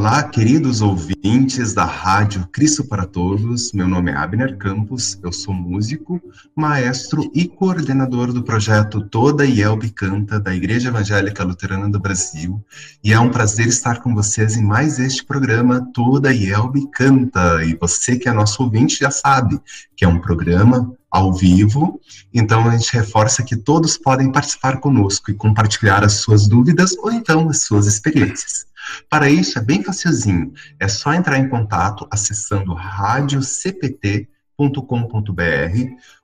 Olá, queridos ouvintes da Rádio Cristo para Todos. Meu nome é Abner Campos, eu sou músico, maestro e coordenador do projeto Toda Yelbe Canta da Igreja Evangélica Luterana do Brasil. E é um prazer estar com vocês em mais este programa Toda Yelbe Canta. E você que é nosso ouvinte já sabe que é um programa ao vivo. Então a gente reforça que todos podem participar conosco e compartilhar as suas dúvidas ou então as suas experiências. Para isso é bem facilzinho, é só entrar em contato acessando radiocpt.com.br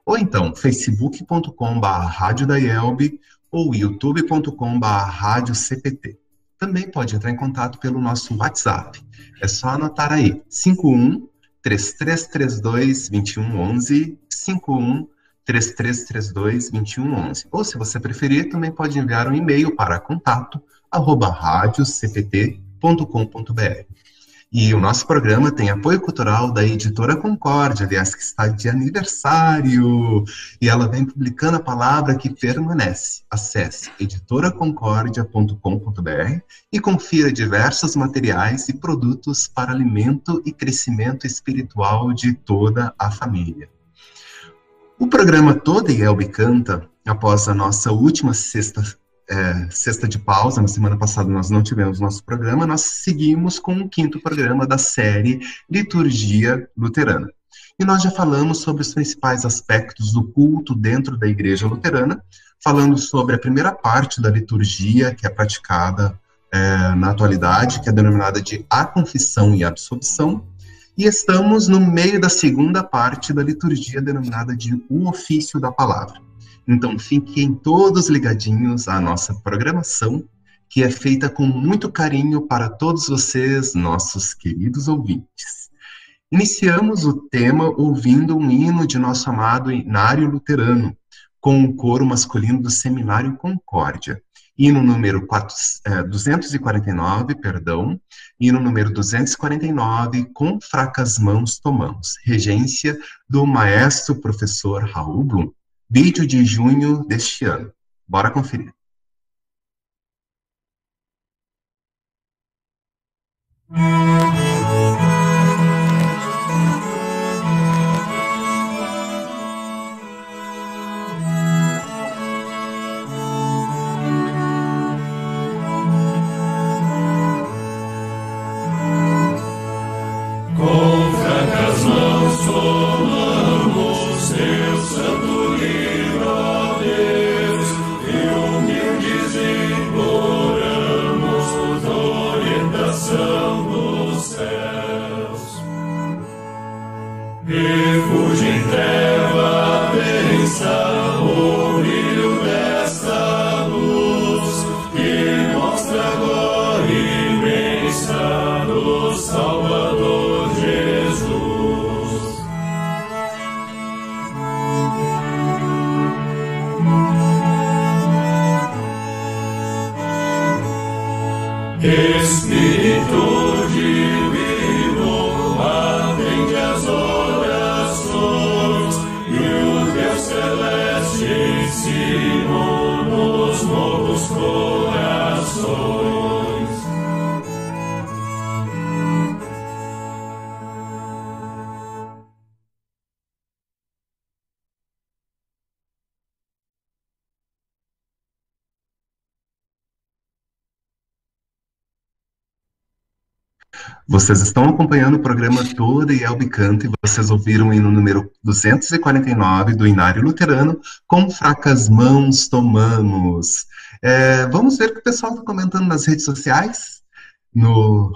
ou então facebook.com.br ou youtube.com.br. Também pode entrar em contato pelo nosso WhatsApp. É só anotar aí, 51 3332 2111 51 3332 2111. Ou se você preferir, também pode enviar um e-mail para contato arroba radiocpt.com.br. E o nosso programa tem apoio cultural da editora Concórdia, aliás, que está de aniversário. E ela vem publicando a palavra que permanece. Acesse editoraconcordia.com.br e confira diversos materiais e produtos para alimento e crescimento espiritual de toda a família. O programa Toda Elbe Canta, após a nossa última sexta é, sexta de pausa, na semana passada nós não tivemos nosso programa, nós seguimos com o quinto programa da série Liturgia Luterana. E nós já falamos sobre os principais aspectos do culto dentro da Igreja Luterana, falando sobre a primeira parte da liturgia que é praticada é, na atualidade, que é denominada de a confissão e absolvição, e estamos no meio da segunda parte da liturgia denominada de o ofício da palavra. Então fiquem todos ligadinhos à nossa programação, que é feita com muito carinho para todos vocês, nossos queridos ouvintes. Iniciamos o tema ouvindo um hino de nosso amado Inário Luterano, com o coro masculino do Seminário Concórdia. Hino número 4, é, 249, perdão, hino número 249, com fracas mãos tomamos, regência do maestro professor Raul Blum vídeo de junho deste ano. Bora conferir. Vocês estão acompanhando o programa todo e Elbe Canta e vocês ouviram no número 249 do Inário Luterano, com fracas mãos tomamos. É, vamos ver o que o pessoal está comentando nas redes sociais, no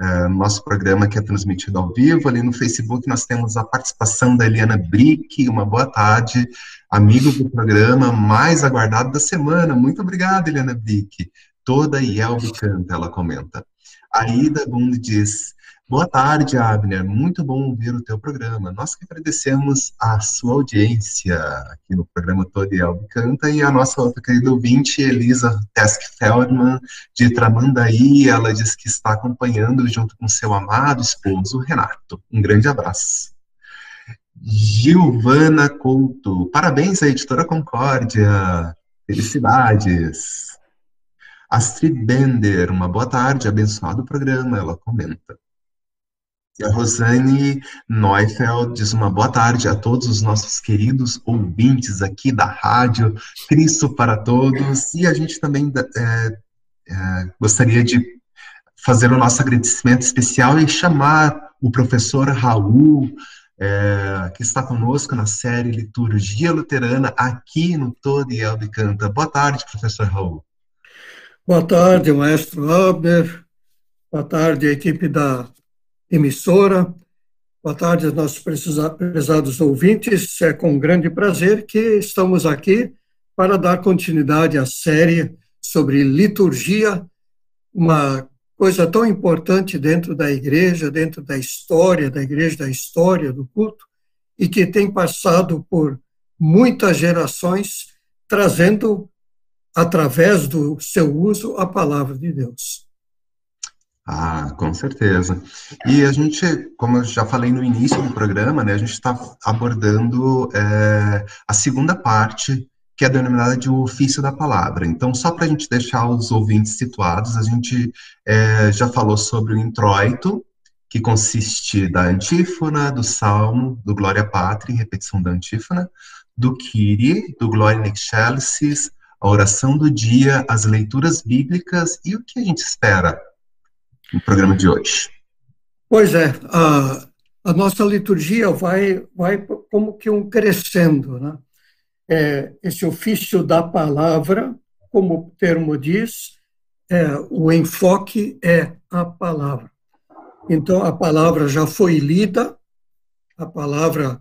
é, nosso programa que é transmitido ao vivo. Ali no Facebook nós temos a participação da Eliana Brick, uma boa tarde, amigo do programa mais aguardado da semana. Muito obrigado, Eliana Brick. Toda Yelbe canta, ela comenta. A Ida Bund diz: Boa tarde, Abner. Muito bom ouvir o teu programa. Nós que agradecemos a sua audiência aqui no programa Todo Elbe Canta e a nossa outra querida ouvinte, Elisa Tesk Feldman, de Tramandaí. Ela diz que está acompanhando junto com seu amado esposo, Renato. Um grande abraço. Gilvana Couto. Parabéns à editora Concórdia. Felicidades. Astrid Bender, uma boa tarde, abençoado o programa, ela comenta. E a Rosane Neufeld diz uma boa tarde a todos os nossos queridos ouvintes aqui da rádio, Cristo para todos, e a gente também é, é, gostaria de fazer o nosso agradecimento especial e chamar o professor Raul, é, que está conosco na série Liturgia Luterana, aqui no Todo e Elbe Canta. Boa tarde, professor Raul. Boa tarde, maestro Abner. Boa tarde, equipe da emissora. Boa tarde aos nossos prezados ouvintes. É com grande prazer que estamos aqui para dar continuidade à série sobre liturgia, uma coisa tão importante dentro da igreja, dentro da história da igreja, da história do culto, e que tem passado por muitas gerações, trazendo, através do seu uso, a palavra de Deus. Ah, com certeza. E a gente, como eu já falei no início do programa, né, a gente está abordando é, a segunda parte que é denominada de o ofício da palavra. Então, só para a gente deixar os ouvintes situados, a gente é, já falou sobre o introito, que consiste da antífona, do salmo, do Glória Patri, repetição da antífona, do Kyrie, do Glória in Excelsis, a oração do dia, as leituras bíblicas e o que a gente espera no programa de hoje. Pois é, a, a nossa liturgia vai, vai como que um crescendo, né? é, esse ofício da palavra, como o termo diz, é, o enfoque é a palavra. Então, a palavra já foi lida, a palavra,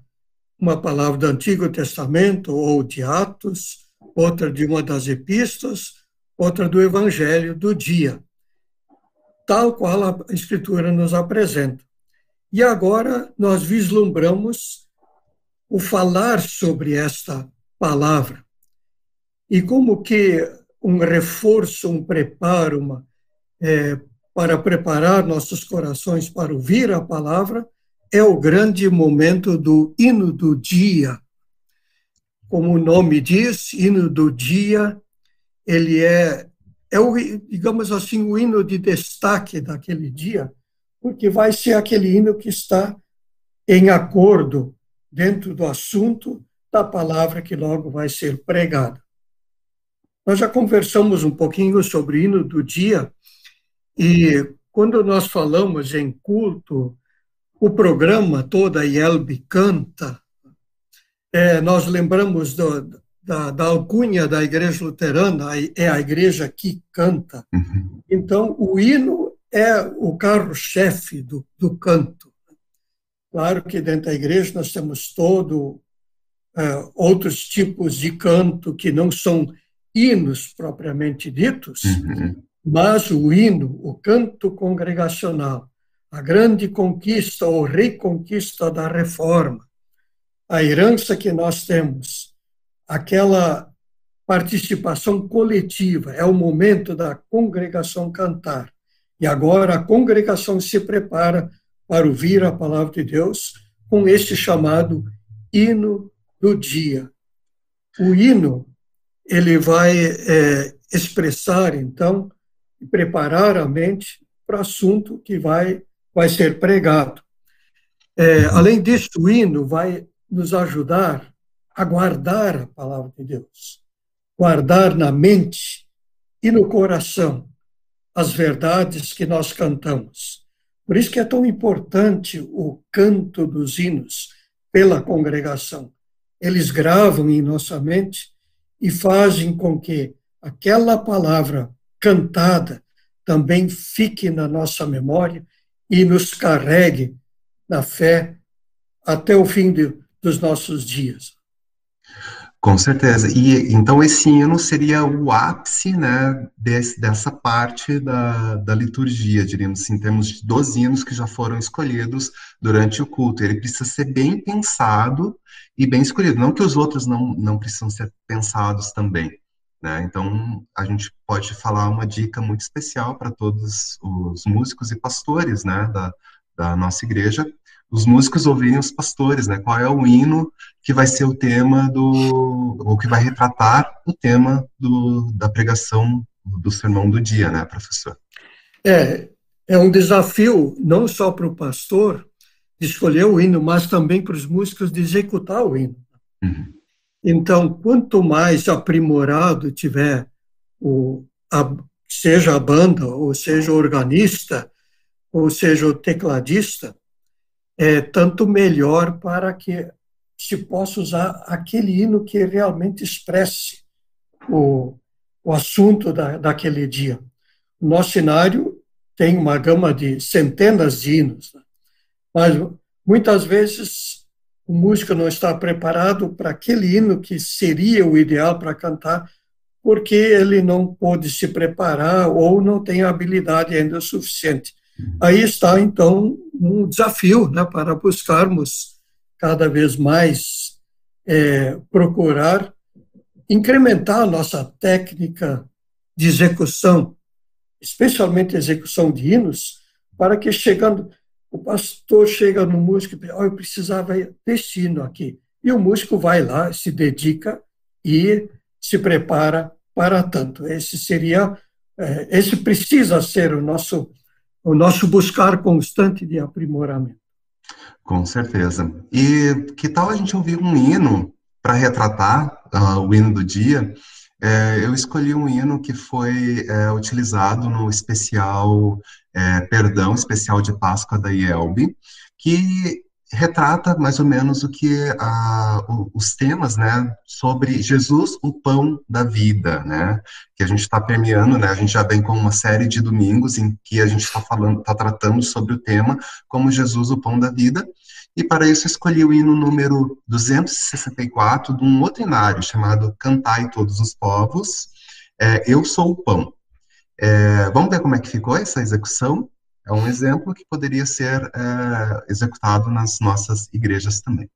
uma palavra do Antigo Testamento ou de Atos, outra de uma das epístolas, outra do Evangelho do dia, tal qual a Escritura nos apresenta. E agora nós vislumbramos o falar sobre esta palavra. E como que um reforço, um preparo, uma, é, para preparar nossos corações para ouvir a palavra, é o grande momento do hino do dia. Como o nome diz, hino do dia, ele é, é o, digamos assim, o hino de destaque daquele dia, porque vai ser aquele hino que está em acordo dentro do assunto da palavra que logo vai ser pregada. Nós já conversamos um pouquinho sobre o hino do dia e quando nós falamos em culto, o programa toda IELB canta, é, nós lembramos do, da, da alcunha da igreja luterana, é a igreja que canta. Uhum. Então, o hino é o carro-chefe do, do canto. Claro que dentro da igreja nós temos todo uh, outros tipos de canto que não são hinos propriamente ditos, uhum. mas o hino, o canto congregacional, a grande conquista ou reconquista da reforma, a herança que nós temos, aquela participação coletiva, é o momento da congregação cantar. E agora a congregação se prepara para ouvir a palavra de Deus com este chamado hino do dia. O hino ele vai é, expressar então e preparar a mente para o assunto que vai vai ser pregado. É, além disso, o hino vai nos ajudar a guardar a palavra de Deus, guardar na mente e no coração as verdades que nós cantamos. Por isso que é tão importante o canto dos hinos pela congregação eles gravam em nossa mente e fazem com que aquela palavra cantada também fique na nossa memória e nos carregue na fé até o fim de, dos nossos dias. Com certeza. E então esse hino seria o ápice, né, desse, dessa parte da, da liturgia, diríamos assim, temos 12 hinos que já foram escolhidos durante o culto. Ele precisa ser bem pensado e bem escolhido. Não que os outros não, não precisam ser pensados também. Né? Então, a gente pode falar uma dica muito especial para todos os músicos e pastores né, da, da nossa igreja, os músicos ouvirem os pastores, né? Qual é o hino que vai ser o tema do, ou que vai retratar o tema do, da pregação do sermão do dia, né, professor? É, é um desafio não só para o pastor escolher o hino, mas também para os músicos de executar o hino. Uhum. Então, quanto mais aprimorado tiver o, a, seja a banda, ou seja o organista, ou seja o tecladista, é tanto melhor para que se possa usar aquele hino que realmente expresse o, o assunto da, daquele dia. Nosso cenário tem uma gama de centenas de hinos, né? mas muitas vezes o músico não está preparado para aquele hino que seria o ideal para cantar, porque ele não pôde se preparar ou não tem habilidade ainda suficiente. Aí está, então, um desafio né, para buscarmos cada vez mais é, procurar incrementar a nossa técnica de execução, especialmente execução de hinos, para que chegando, o pastor chega no músico e diz, oh, eu precisava desse hino aqui. E o músico vai lá, se dedica e se prepara para tanto. Esse seria, é, esse precisa ser o nosso, o nosso buscar constante de aprimoramento. Com certeza. E que tal a gente ouvir um hino para retratar uh, o hino do dia? É, eu escolhi um hino que foi é, utilizado no especial é, Perdão, especial de Páscoa da IELB, que retrata mais ou menos o que a, os temas, né, sobre Jesus, o pão da vida, né, que a gente está permeando, né, a gente já vem com uma série de domingos em que a gente está falando, está tratando sobre o tema como Jesus, o pão da vida, e para isso escolhi o hino número 264 de um outro inário chamado Cantai Todos os Povos, é, Eu Sou o Pão. É, vamos ver como é que ficou essa execução? É um exemplo que poderia ser é, executado nas nossas igrejas também.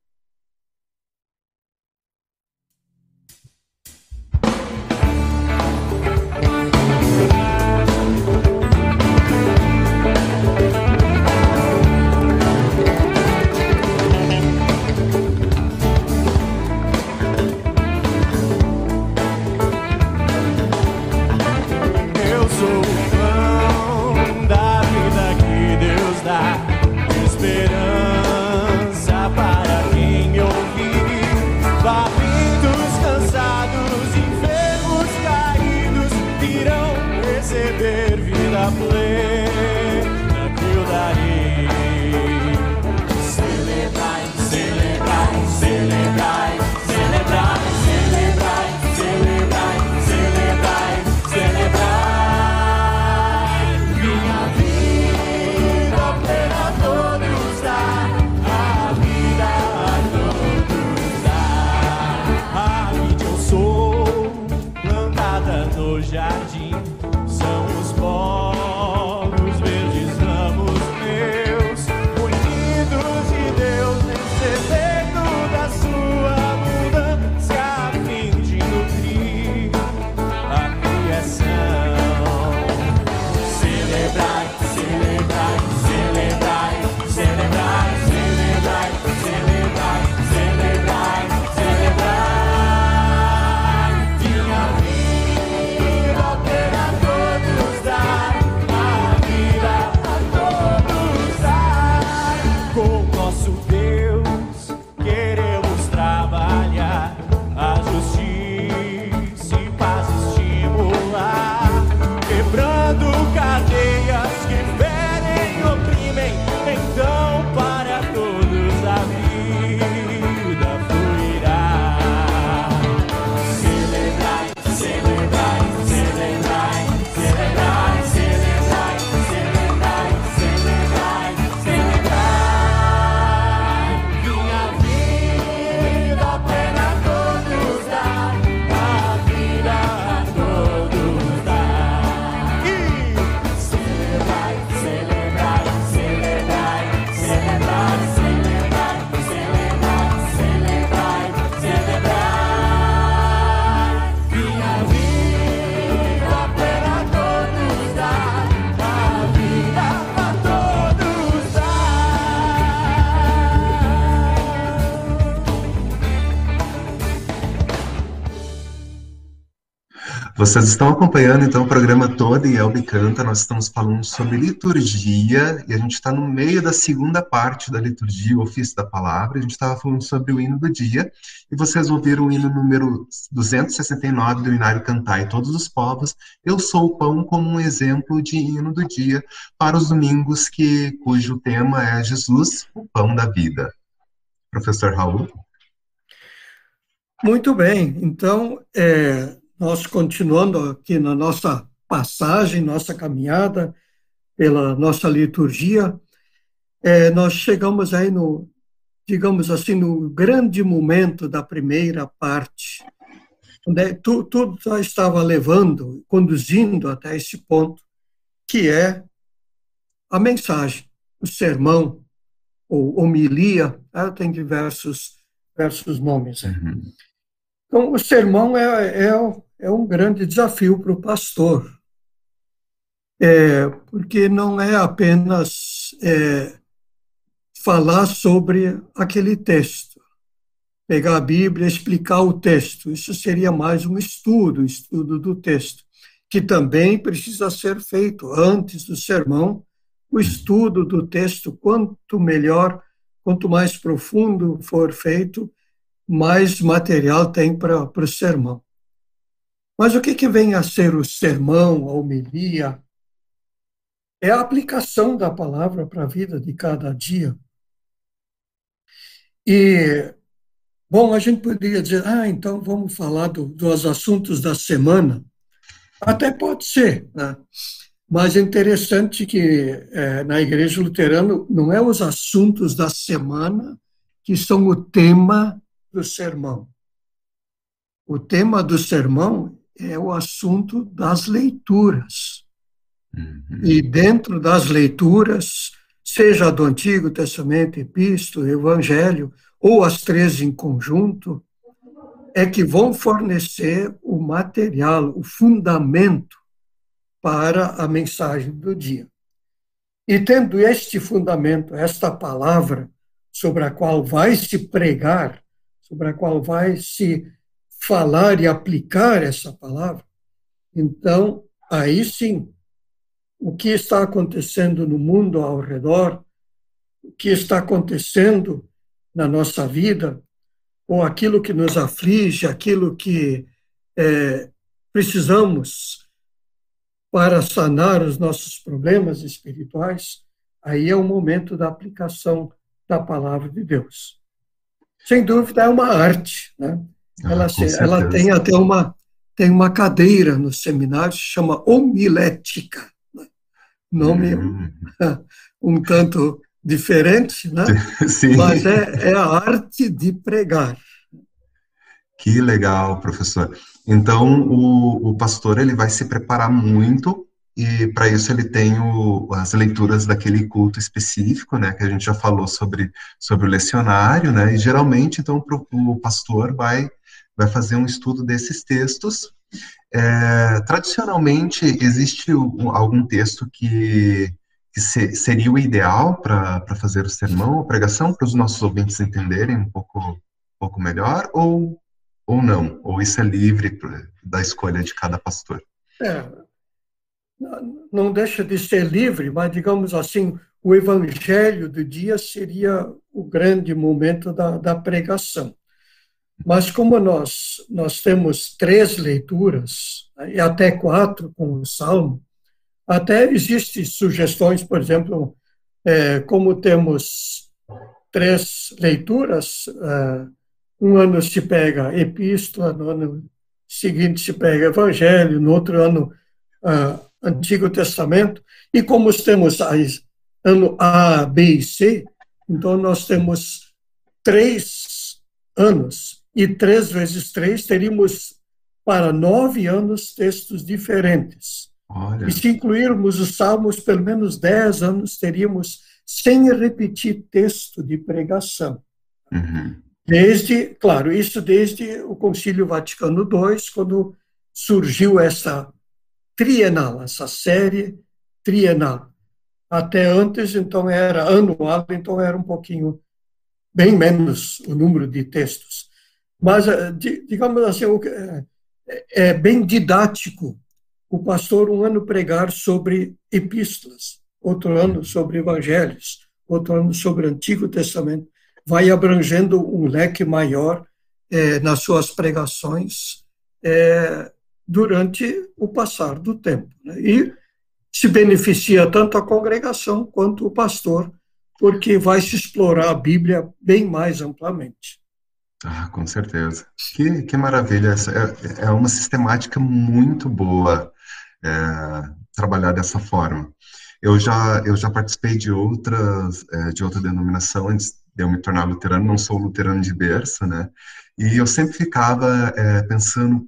Vocês estão acompanhando então o programa todo e Elbe Canta. Nós estamos falando sobre liturgia e a gente está no meio da segunda parte da liturgia, o ofício da palavra. A gente estava falando sobre o hino do dia e vocês ouviram o hino número 269 do Inário Cantai Todos os Povos. Eu sou o pão como um exemplo de hino do dia para os domingos que cujo tema é Jesus, o pão da vida. Professor Raul. Muito bem, então é, nós continuando aqui na nossa passagem, nossa caminhada pela nossa liturgia, é, nós chegamos aí no, digamos assim, no grande momento da primeira parte, onde tudo, tudo já estava levando, conduzindo até esse ponto, que é a mensagem, o sermão, ou homilia, ela tem diversos, diversos nomes. Uhum. Então, o sermão é, é, é um grande desafio para o pastor, é, porque não é apenas é, falar sobre aquele texto, pegar a Bíblia, explicar o texto. Isso seria mais um estudo, estudo do texto, que também precisa ser feito antes do sermão. O estudo do texto, quanto melhor, quanto mais profundo for feito, mais material tem para o sermão. Mas o que, que vem a ser o sermão, a homilia? É a aplicação da palavra para a vida de cada dia. E, bom, a gente poderia dizer, ah, então vamos falar do, dos assuntos da semana. Até pode ser, né? mas é interessante que é, na Igreja Luterana não é os assuntos da semana que são o tema do sermão. O tema do sermão é o assunto das leituras. Uhum. E dentro das leituras, seja do Antigo Testamento, Epístola, Evangelho, ou as três em conjunto, é que vão fornecer o material, o fundamento para a mensagem do dia. E tendo este fundamento, esta palavra sobre a qual vai se pregar, sobre a qual vai se falar e aplicar essa palavra, então, aí sim, o que está acontecendo no mundo ao redor, o que está acontecendo na nossa vida, ou aquilo que nos aflige, aquilo que é, precisamos para sanar os nossos problemas espirituais, aí é o momento da aplicação da palavra de Deus sem dúvida, é uma arte. Né? Ah, ela, ela tem até uma, tem uma cadeira no seminário, chama homilética. Né? Nome hum. um tanto diferente, né? Sim. mas é, é a arte de pregar. Que legal, professor. Então, o, o pastor ele vai se preparar muito e para isso ele tem o, as leituras daquele culto específico, né, que a gente já falou sobre, sobre o lecionário, né, e geralmente, então, pro, o pastor vai, vai fazer um estudo desses textos. É, tradicionalmente, existe algum texto que, que se, seria o ideal para fazer o sermão ou pregação, para os nossos ouvintes entenderem um pouco, um pouco melhor, ou, ou não? Ou isso é livre da escolha de cada pastor? É, não deixa de ser livre, mas, digamos assim, o evangelho do dia seria o grande momento da, da pregação. Mas como nós, nós temos três leituras, né, e até quatro com o Salmo, até existem sugestões, por exemplo, é, como temos três leituras, é, um ano se pega epístola, no ano seguinte se pega evangelho, no outro ano é, Antigo Testamento, e como temos ano A, B e C, então nós temos três anos, e três vezes três teríamos para nove anos textos diferentes. Olha. E se incluirmos os salmos, pelo menos dez anos teríamos sem repetir texto de pregação. Uhum. Desde, claro, isso desde o Concílio Vaticano II, quando surgiu essa trienal, essa série trienal. Até antes, então, era anual, então era um pouquinho, bem menos o número de textos. Mas, eh, digamos assim, é, é bem didático o pastor um ano pregar sobre epístolas, outro ano sobre evangelhos, outro ano sobre Antigo Testamento, vai abrangendo um leque maior é, nas suas pregações é, durante o passar do tempo. Né? E se beneficia tanto a congregação quanto o pastor, porque vai se explorar a Bíblia bem mais amplamente. Ah, com certeza. Que, que maravilha. É, é uma sistemática muito boa é, trabalhar dessa forma. Eu já, eu já participei de outras, é, de outra denominação antes de eu me tornar luterano, não sou luterano de berço, né? E eu sempre ficava é, pensando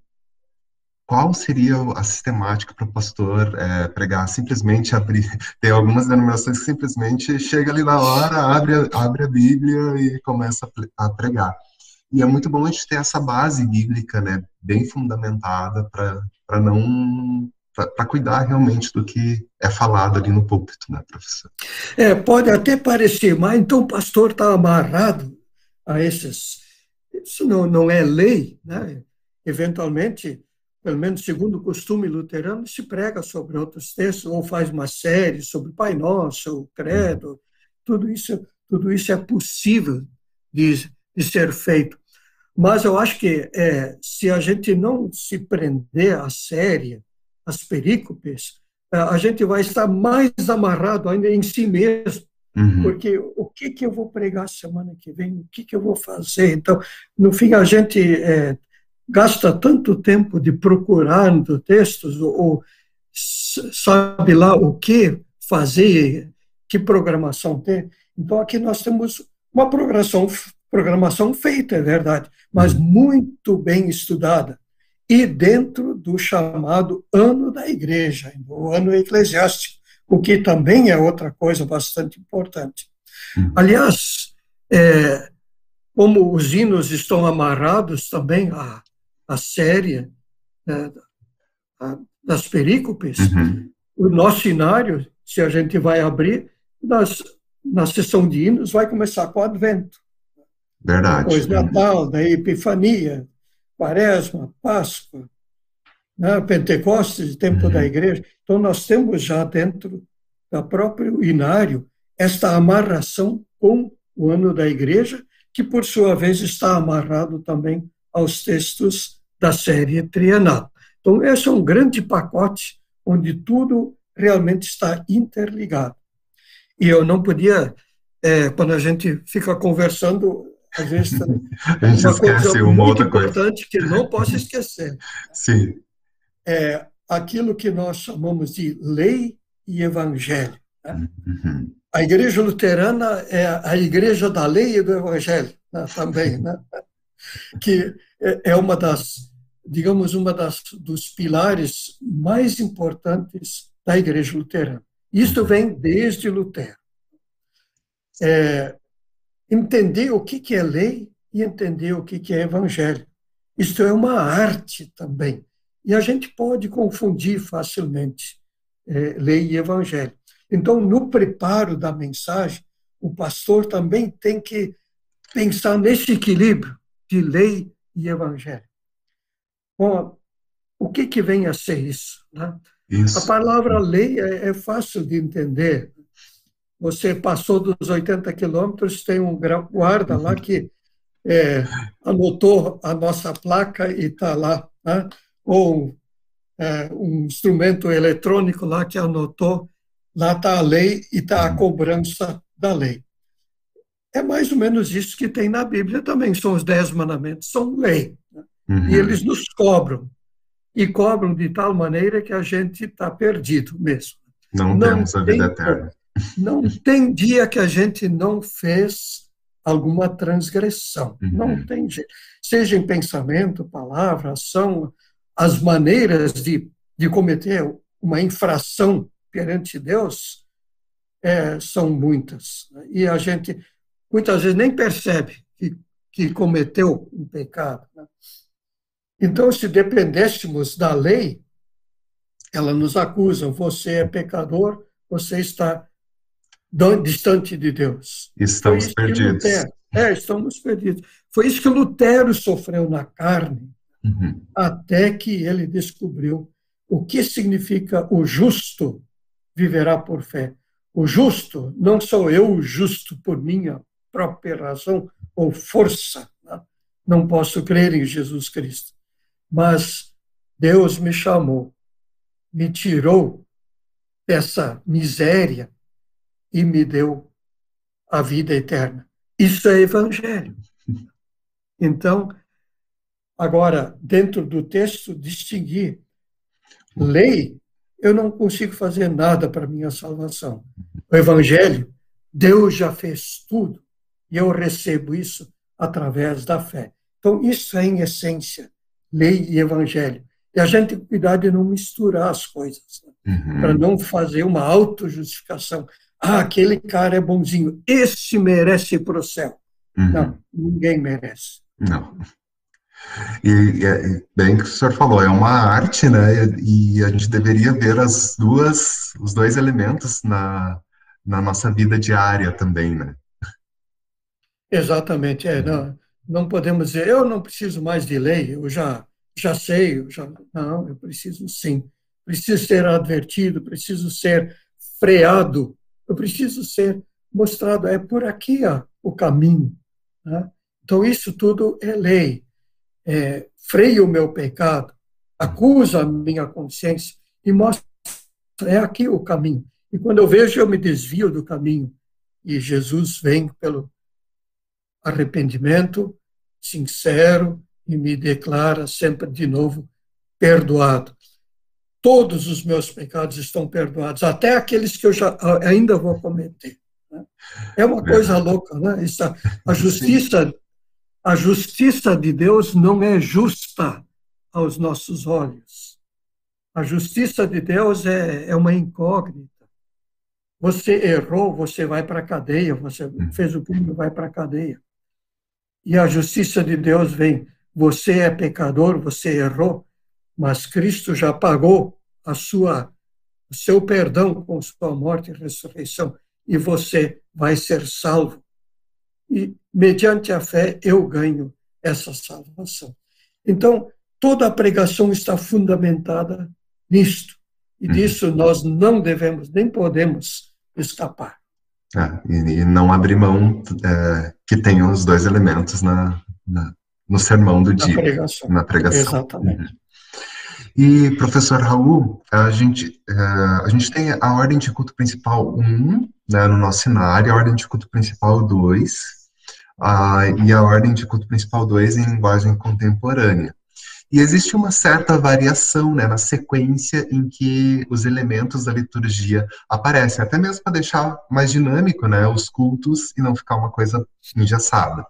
qual seria a sistemática para o pastor é, pregar? Simplesmente abrir. Tem algumas denominações que simplesmente chega ali na hora, abre, abre a Bíblia e começa a pregar. E é muito bom a gente ter essa base bíblica, né, bem fundamentada para não para cuidar realmente do que é falado ali no púlpito, né, professor? É, pode até parecer, mas então o pastor está amarrado a esses. Isso não, não é lei, né? Eventualmente, pelo menos segundo o costume luterano, se prega sobre outros textos, ou faz uma série sobre Pai Nosso, o Credo, tudo isso, tudo isso é possível de, de ser feito. Mas eu acho que é, se a gente não se prender à série, às perícopes, é, a gente vai estar mais amarrado ainda em si mesmo. Uhum. Porque o que, que eu vou pregar semana que vem? O que, que eu vou fazer? Então, no fim, a gente é, gasta tanto tempo de procurando textos ou, ou sabe lá o que fazer, que programação ter. Então, aqui nós temos uma programação, programação feita, é verdade, mas uhum. muito bem estudada. E dentro do chamado ano da igreja, o ano eclesiástico, o que também é outra coisa bastante importante. Uhum. Aliás, é, como os hinos estão amarrados também a, a série né, das perícopes, uhum. o nosso cenário, se a gente vai abrir, nas, na sessão de hinos, vai começar com o Advento. Verdade. Depois Natal, daí Epifania, Quaresma, Páscoa, né, Pentecostes, Tempo uhum. da Igreja. Então, nós temos já dentro do próprio inário esta amarração com o ano da Igreja, que, por sua vez, está amarrado também aos textos da série trienal. Então, esse é um grande pacote onde tudo realmente está interligado. E eu não podia, é, quando a gente fica conversando, às vezes a gente uma esquece coisa uma outra importante coisa. que não posso esquecer. Sim. É aquilo que nós chamamos de lei e evangelho. Né? Uhum. A igreja luterana é a igreja da lei e do evangelho né? também, né? que é, é uma das, digamos, uma das dos pilares mais importantes da Igreja Luterana. Isto vem desde Lutero. É, entender o que é lei e entender o que é evangelho. Isto é uma arte também. E a gente pode confundir facilmente é, lei e evangelho. Então, no preparo da mensagem, o pastor também tem que pensar nesse equilíbrio de lei e evangelho. Bom, o que, que vem a ser isso? Né? isso. A palavra lei é, é, fácil de entender. Você passou dos 80 quilômetros, tem um guarda lá que é, anotou a nossa placa e está lá. Né? Ou é, um instrumento eletrônico lá que anotou, lá está a lei e está a cobrança da lei. É mais ou menos isso que tem na Bíblia também, são os dez mandamentos, são lei. Né? Uhum. E eles nos cobram. E cobram de tal maneira que a gente está perdido mesmo. Não, não temos a vida eterna. Não tem dia que a gente não fez alguma transgressão. Uhum. Não tem jeito. Seja em pensamento, palavra, ação, as maneiras de, de cometer uma infração perante Deus é, são muitas. E a gente muitas vezes nem percebe que, que cometeu um pecado. Né? Então, se dependêssemos da lei, ela nos acusa: você é pecador, você está distante de Deus. Estamos perdidos. Lutero, é, estamos perdidos. Foi isso que Lutero sofreu na carne. uhum. até que ele descobriu o que significa o justo viverá por fé. O justo, não sou eu o justo por minha própria razão ou força, né? não posso crer em Jesus Cristo, mas Deus me chamou, me tirou dessa miséria e me deu a vida eterna. Isso é evangelho. Então, agora, dentro do texto, distinguir lei, eu não consigo fazer nada para minha salvação. O evangelho, Deus já fez tudo e eu recebo isso através da fé. Então, isso é, em essência, lei e evangelho. E a gente tem que cuidar de não misturar as coisas, né? uhum. para não fazer uma autojustificação. Ah, aquele cara é bonzinho, esse merece ir para o céu. Uhum. Não, ninguém merece. Não. E, e, bem que o senhor falou, é uma arte, né? E a gente deveria ver as duas, os dois elementos na, na nossa vida diária também, né? Exatamente, é. Não, não podemos dizer, eu não preciso mais de lei, eu já, já sei, eu já. Não, eu preciso sim. Preciso ser advertido, preciso ser freado, eu preciso ser mostrado, é por aqui ó, o caminho. Né? Então, isso tudo é lei. É, freia o meu pecado, acusa a minha consciência e mostra, é aqui o caminho. E quando eu vejo, eu me desvio do caminho. E Jesus vem pelo arrependimento sincero e me declara sempre de novo perdoado. Todos os meus pecados estão perdoados, até aqueles que eu já ainda vou cometer. Né? É uma coisa louca, né? Essa, a justiça, a justiça de Deus não é justa aos nossos olhos. A justiça de Deus é, é uma incógnita. Você errou, você vai para a cadeia. Você fez o crime, vai para a cadeia e a justiça de Deus vem. Você é pecador, você errou, mas Cristo já pagou a sua o seu perdão com sua morte e ressurreição e você vai ser salvo. E mediante a fé eu ganho essa salvação. Então, toda a pregação está fundamentada nisto. E uhum. disso nós não devemos nem podemos escapar. É, e, e, não abrir mão é, que tenham os dois elementos na, na no sermão do dia, na pregação. Na pregação. Exatamente. Uhum. E, professor Raul, a gente, é, a gente tem a ordem de culto principal 1, né, no nosso cenário, a ordem de culto principal 2, a, e a ordem de culto principal 2 em linguagem contemporânea. E existe uma certa variação né, na sequência em que os elementos da liturgia aparecem, até mesmo para deixar mais dinâmico né, os cultos e não ficar uma coisa engessada.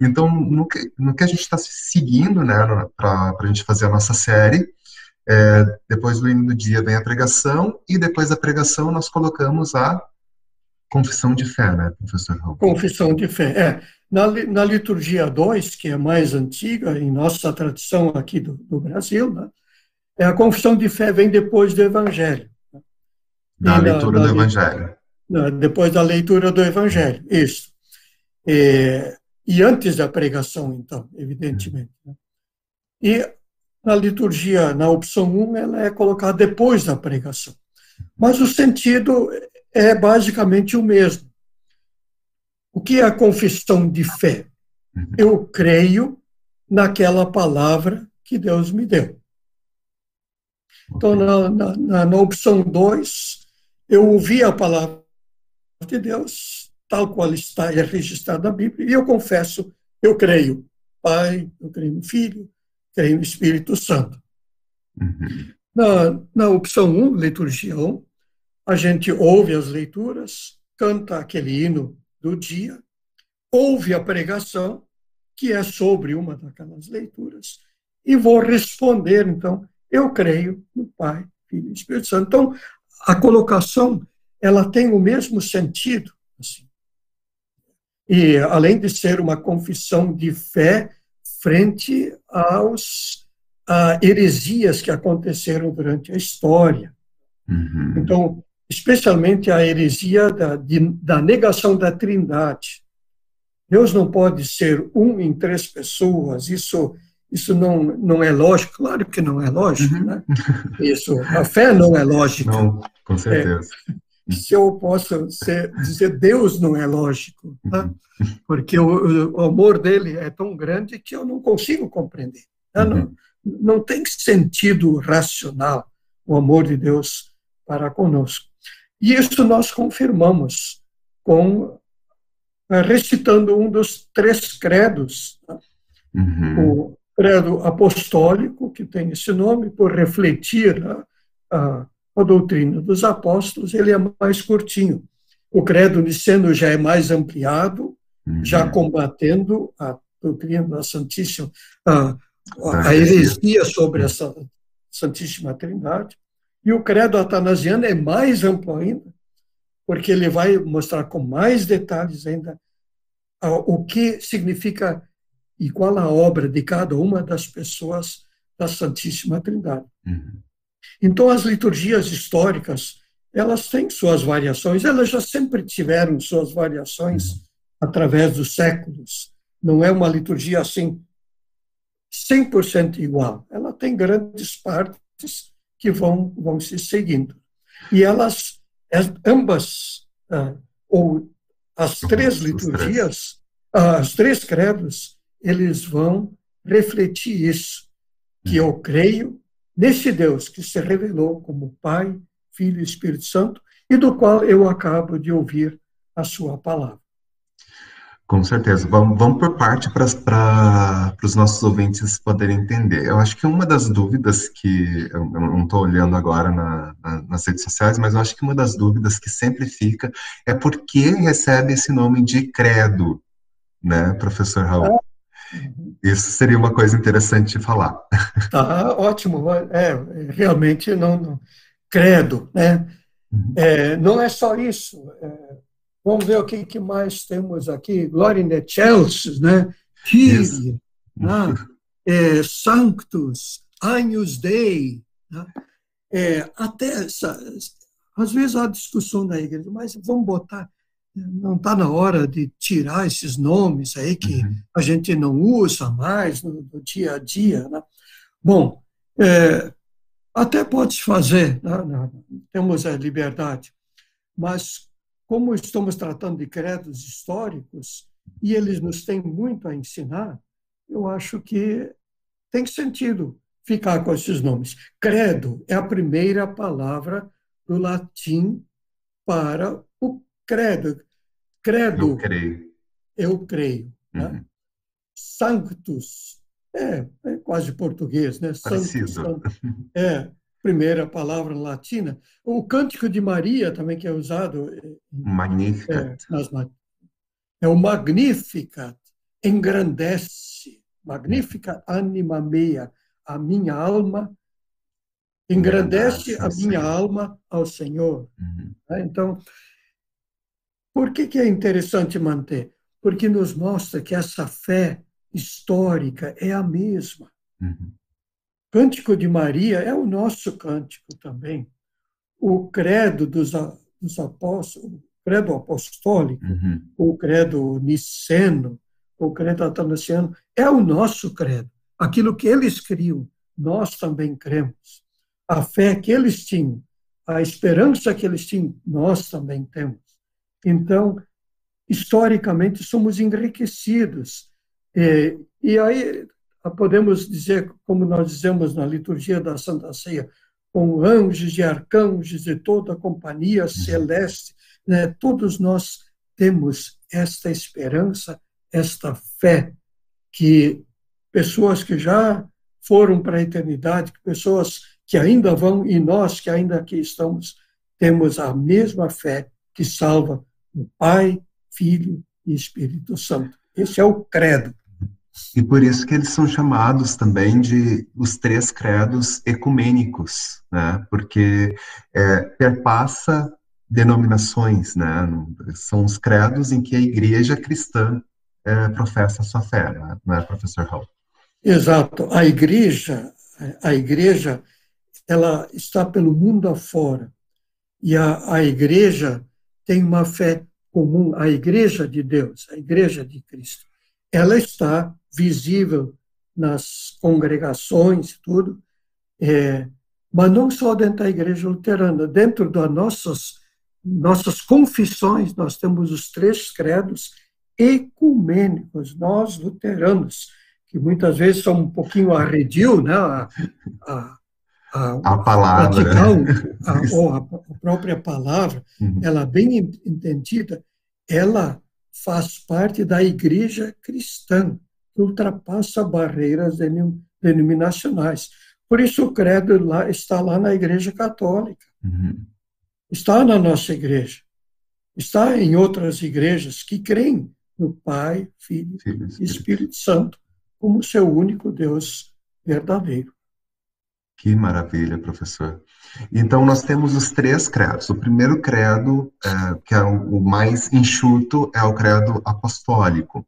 Então, no que, no que a gente está seguindo né, para a gente fazer a nossa série, é, depois do hino do dia vem a pregação, e depois da pregação nós colocamos a confissão de fé, né, professor Raul? Confissão de fé, é. Na, na liturgia 2, que é mais antiga, em nossa tradição aqui do, do Brasil, né, é a confissão de fé vem depois do Evangelho. Né? Da leitura do Evangelho. depois da leitura do Evangelho, isso. É, e antes da pregação, então, evidentemente. Né? E na liturgia, na opção 1, ela é colocada depois da pregação. Mas o sentido é basicamente o mesmo. O que é a confissão de fé? Uhum. Eu creio naquela palavra que Deus me deu. Então, na, na, na opção 2, eu ouvi a palavra de Deus, tal qual está é registrada na Bíblia, e eu confesso, eu creio. Pai, eu creio no Filho, creio no Espírito Santo. Uhum. Na, na opção 1, um, liturgia 1, um, a gente ouve as leituras, canta aquele hino do dia, ouve a pregação, que é sobre uma daquelas leituras, e vou responder, então, eu creio no Pai, Filho e Espírito Santo. Então, a colocação, ela tem o mesmo sentido. Assim. E, além de ser uma confissão de fé frente aos a heresias que aconteceram durante a história. Uhum. Então, especialmente a heresia da, de, da negação da trindade. Deus não pode ser um em três pessoas, isso isso não, não é lógico, claro que não é lógico, uhum. né? Isso, a fé não é lógica. Não, com certeza. É, se eu posso ser, dizer Deus não é lógico, né? Uhum. porque o, o, amor dele é tão grande que eu não consigo compreender. Né? Não, uhum. não tem sentido racional o amor de Deus para conosco. E isso nós confirmamos com eh, recitando um dos três credos, uhum. o credo apostólico, que tem esse nome, por refletir a, a, a, doutrina dos apóstolos, ele é mais curtinho. O credo niceno já é mais ampliado, uhum. já combatendo a doutrina da Santíssima, a, a, a heresia sobre essa Santíssima Trindade. E o credo atanasiano é mais amplo ainda, porque ele vai mostrar com mais detalhes ainda o que significa e qual a obra de cada uma das pessoas da Santíssima Trindade. Uhum. Então, as liturgias históricas, elas têm suas variações, elas já sempre tiveram suas variações uhum. através dos séculos. Não é uma liturgia assim 100% igual. Ela tem grandes partes que vão, vão se seguindo. E elas, ambas, ah, ou as três liturgias, as três credos, eles vão refletir isso, que eu creio nesse Deus que se revelou como Pai, Filho e Espírito Santo, e do qual eu acabo de ouvir a sua palavra. Com certeza. Vamos, vamos por parte para os nossos ouvintes poderem entender. Eu acho que uma das dúvidas que, eu não estou olhando agora na, na, nas redes sociais, mas eu acho que uma das dúvidas que sempre fica é por que recebe esse nome de credo, né, professor Raul? Isso seria uma coisa interessante de falar. Tá, ótimo. É, realmente não, não credo, né? Uhum. É, não é só isso. É, vamos ver o que, que mais temos aqui. Glória in excelsis, né? Kyrie, né? É, Sanctus, Agnus Dei. Né? É, até essa, às vezes há discussão na igreja, mas vamos botar não está na hora de tirar esses nomes aí que uhum. a gente não usa mais no, no dia a dia. Né? Bom, é, até pode fazer, né? temos a liberdade, mas como estamos tratando de credos históricos e eles nos têm muito a ensinar, eu acho que tem sentido ficar com esses nomes. Credo é a primeira palavra do latim para o credo, Credo. Eu creio. Eu creio. Né? Uhum. Sanctus. É, é quase português, né? Sanctus. É, primeira palavra latina. O Cântico de Maria também, que é usado. É, Magnificat. É, é o Magnificat. Engrandece. Magnificat anima mea. A minha alma engrandece a minha alma ao Senhor. Uhum. Né? Então, por que, que é interessante manter? Porque nos mostra que essa fé histórica é a mesma. Uhum. Cântico de Maria é o nosso cântico também. O credo dos, dos apóstolos, o credo apostólico, uhum. o credo niceno, o credo atanasiano, é o nosso credo. Aquilo que eles criam, nós também cremos. A fé que eles tinham, a esperança que eles tinham, nós também temos. Então, historicamente, somos enriquecidos. E, e aí podemos dizer, como nós dizemos na liturgia da Santa Ceia, com anjos e arcanjos e toda a companhia uhum. celeste, né? todos nós temos esta esperança, esta fé, que pessoas que já foram para a eternidade, pessoas que ainda vão e nós que ainda aqui estamos, temos a mesma fé que salva o Pai, Filho e Espírito Santo. Esse é o credo. E por isso que eles são chamados também de os três credos ecumênicos, né? Porque é, perpassa denominações, né? São os credos em que a igreja cristã é, professa sua fé, né? é, professor Raul? Exato. A igreja, a igreja, ela está pelo mundo afora. E a, a igreja tem uma fé comum, a Igreja de Deus, a Igreja de Cristo. Ela está visível nas congregações, tudo, é, mas não só dentro da igreja luterana, dentro das nossas, nossas confissões, nós temos os três credos ecumênicos, nós luteranos, que muitas vezes são um pouquinho arredio, né, a, a, a, a palavra, a, ou a, própria palavra, uhum. ela bem entendida, ela faz parte da igreja cristã, ultrapassa barreiras denominacionais. Por isso o credo lá, está lá na igreja católica. Uhum. Está na nossa igreja. Está em outras igrejas que creem no Pai, Filho e Espírito Santo como seu único Deus verdadeiro. Que maravilha, professor. Então, nós temos os três credos. O primeiro credo, é, que é o mais enxuto, é o credo apostólico.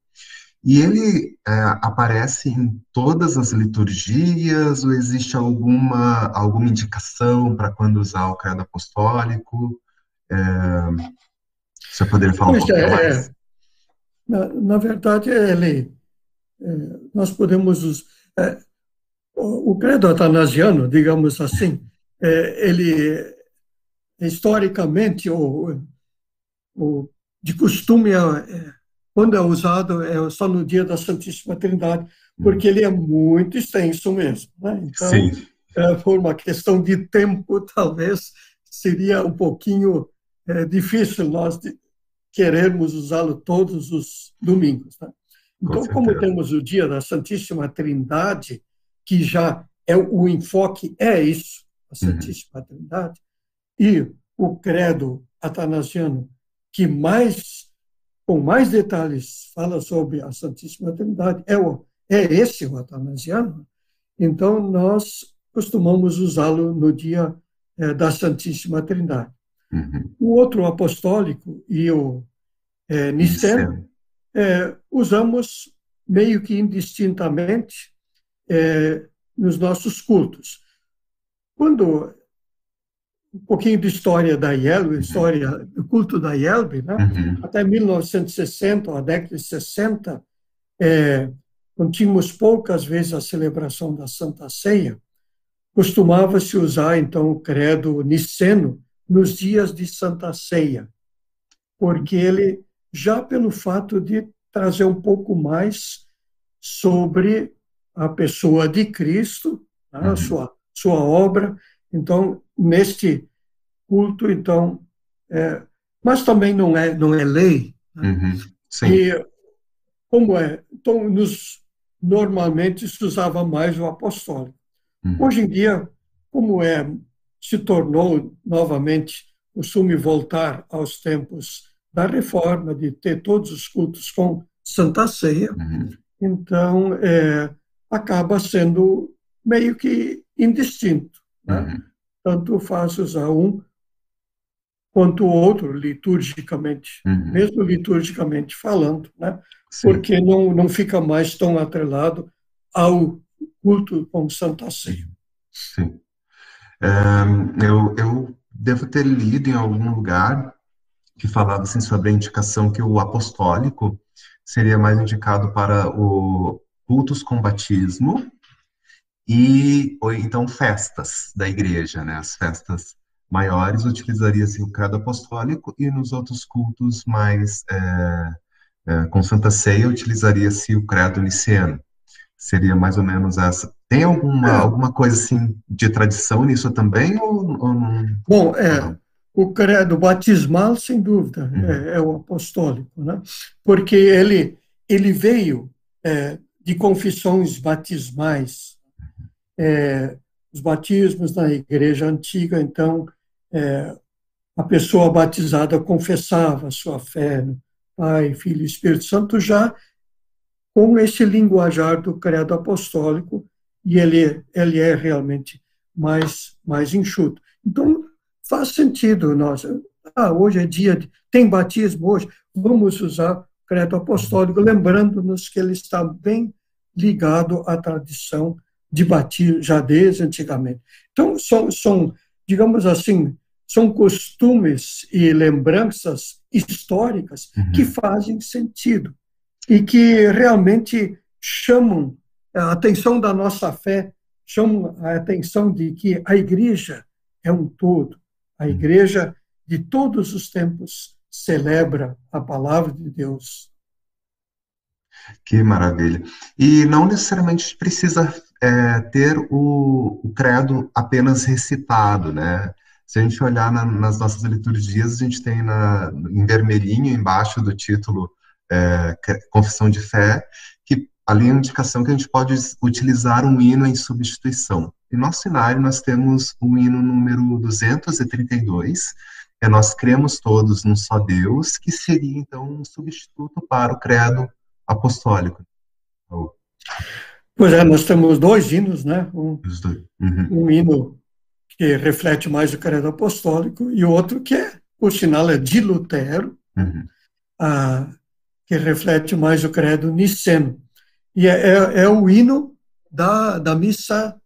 E ele é, aparece em todas as liturgias, ou existe alguma, alguma indicação para quando usar o credo apostólico? É, você poderia falar pois um pouquinho é, mais? Na, na, verdade, ele, é, nós podemos... É, o, o credo atanasiano, digamos assim, é, ele, historicamente, ou, ou de costume, é, quando é usado é só no dia da Santíssima Trindade, porque ele é muito extenso mesmo. Né? Então, Sim. É, por uma questão de tempo, talvez seria um pouquinho é, difícil nós querermos usá-lo todos os domingos. Né? Então, Com como temos o dia da Santíssima Trindade, que já é o enfoque é isso, a uhum. Santíssima uhum. Trindade, e o credo atanasiano que mais com mais detalhes, fala sobre a Santíssima Trindade. É, o, é esse o atanasiano. Então, nós costumamos usá-lo no dia é, da Santíssima Trindade. Uhum. O outro apostólico e o é, niceno, é, usamos meio que indistintamente é, nos nossos cultos. Quando um pouquinho de história da IELB, história do culto da IELB, né? Uhum. até 1960, a década de 60, é, quando tínhamos poucas vezes a celebração da Santa Ceia, costumava-se usar, então, o credo niceno nos dias de Santa Ceia, porque ele, já pelo fato de trazer um pouco mais sobre a pessoa de Cristo, né? a uhum. sua, sua obra, então, neste culto, então, é, mas também não é não é lei. Né? Uhum, e como é, então nos normalmente se usava mais o apostólico. Uhum. Hoje em dia, como é se tornou novamente costume voltar aos tempos da reforma de ter todos os cultos com Santa Ceia, uhum. então é, acaba sendo meio que indistinto. Né? Uhum. Tanto faz usar um quanto o outro, liturgicamente, uhum. mesmo liturgicamente falando, né? porque não, não fica mais tão atrelado ao culto com Santa Ceia. Sim. eu, eu devo ter lido em algum lugar que falava assim, sobre a indicação que o apostólico seria mais indicado para o cultos com batismo e ou então festas da igreja, né? As festas maiores utilizaria-se o credo apostólico e nos outros cultos mais é, é, com Santa Ceia utilizaria-se o credo niceno. Seria mais ou menos essa. Tem alguma, é. alguma coisa assim de tradição nisso também ou, ou não? Bom, é, o credo batismal, sem dúvida, uhum. é, é, o apostólico, né? porque ele, ele veio é, de confissões batismais, é, os batismos na igreja antiga, então, é, a pessoa batizada confessava sua fé no Pai, Filho e Espírito Santo já com esse linguajar do credo apostólico e ele, ele é realmente mais, mais enxuto. Então, faz sentido nós. Ah, hoje é dia de. Tem batismo hoje, vamos usar o credo apostólico, lembrando-nos que ele está bem ligado à tradição de batismo já desde antigamente. Então, são, são digamos assim, são costumes e lembranças históricas uhum. que fazem sentido e que realmente chamam a atenção da nossa fé chama a atenção de que a igreja é um todo. A igreja de todos os tempos celebra a palavra de Deus. Que maravilha. E não necessariamente precisa é, ter o, o, credo apenas recitado, né? Se a gente olhar na, nas nossas liturgias, a gente tem na, em vermelhinho, embaixo do título é, Confissão de Fé, que ali é indicação que a gente pode utilizar um hino em substituição. Em nosso cenário, nós temos o hino número 232, é Nós Cremos Todos num Só Deus, que seria, então, um substituto para o credo apostólico. Pois é, nós temos dois hinos, né? Um, uhum. um hino que reflete mais o credo apostólico e outro que, é, por sinal, é de Lutero, uhum. ah, que reflete mais o credo niceno. E é, é, é o hino da, da missa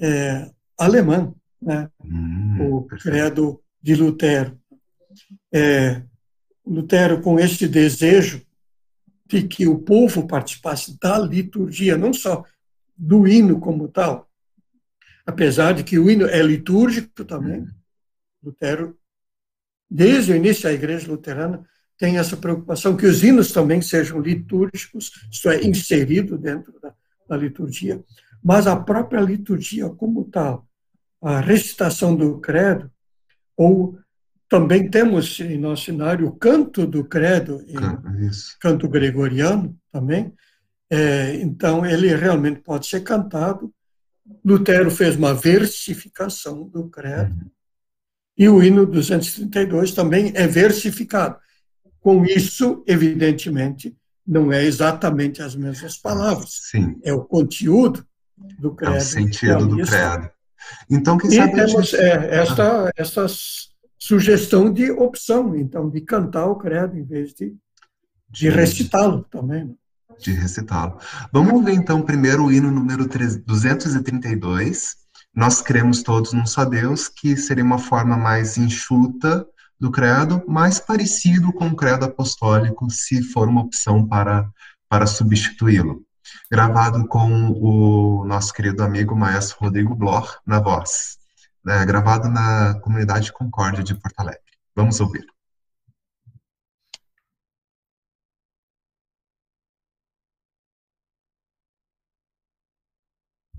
é, alemã, né? Hum, o credo de Lutero. É, Lutero, com este desejo de que o povo participasse da liturgia, não só do hino como tal, apesar de que o hino é litúrgico também, Lutero, desde o início da igreja luterana, tem essa preocupação que os hinos também sejam litúrgicos, isto é, inserido dentro da, da liturgia, mas a própria liturgia como tal, a recitação do credo, ou também temos em nosso cenário o canto do credo, canto gregoriano também, é, então ele realmente pode ser cantado. Lutero fez uma versificação do credo, uhum. e o hino 232 também é versificado. Com isso, evidentemente, não é exatamente as mesmas palavras. Sim. É o conteúdo do credo. É o sentido do credo. Então, quem e sabe temos gente... é, esta, essas sugestão de opção, então, de cantar o credo em vez de, de recitá-lo também. Né? De recitá-lo. Vamos ver, então, primeiro o hino número 232. Nós cremos todos num só Deus, que seria uma forma mais enxuta do credo, mais parecido com o credo apostólico, se for uma opção para, para substituí-lo. Gravado com o nosso querido amigo maestro Rodrigo Bloch na voz, né, gravado na comunidade Concórdia de Porto Alegre. Vamos ouvir.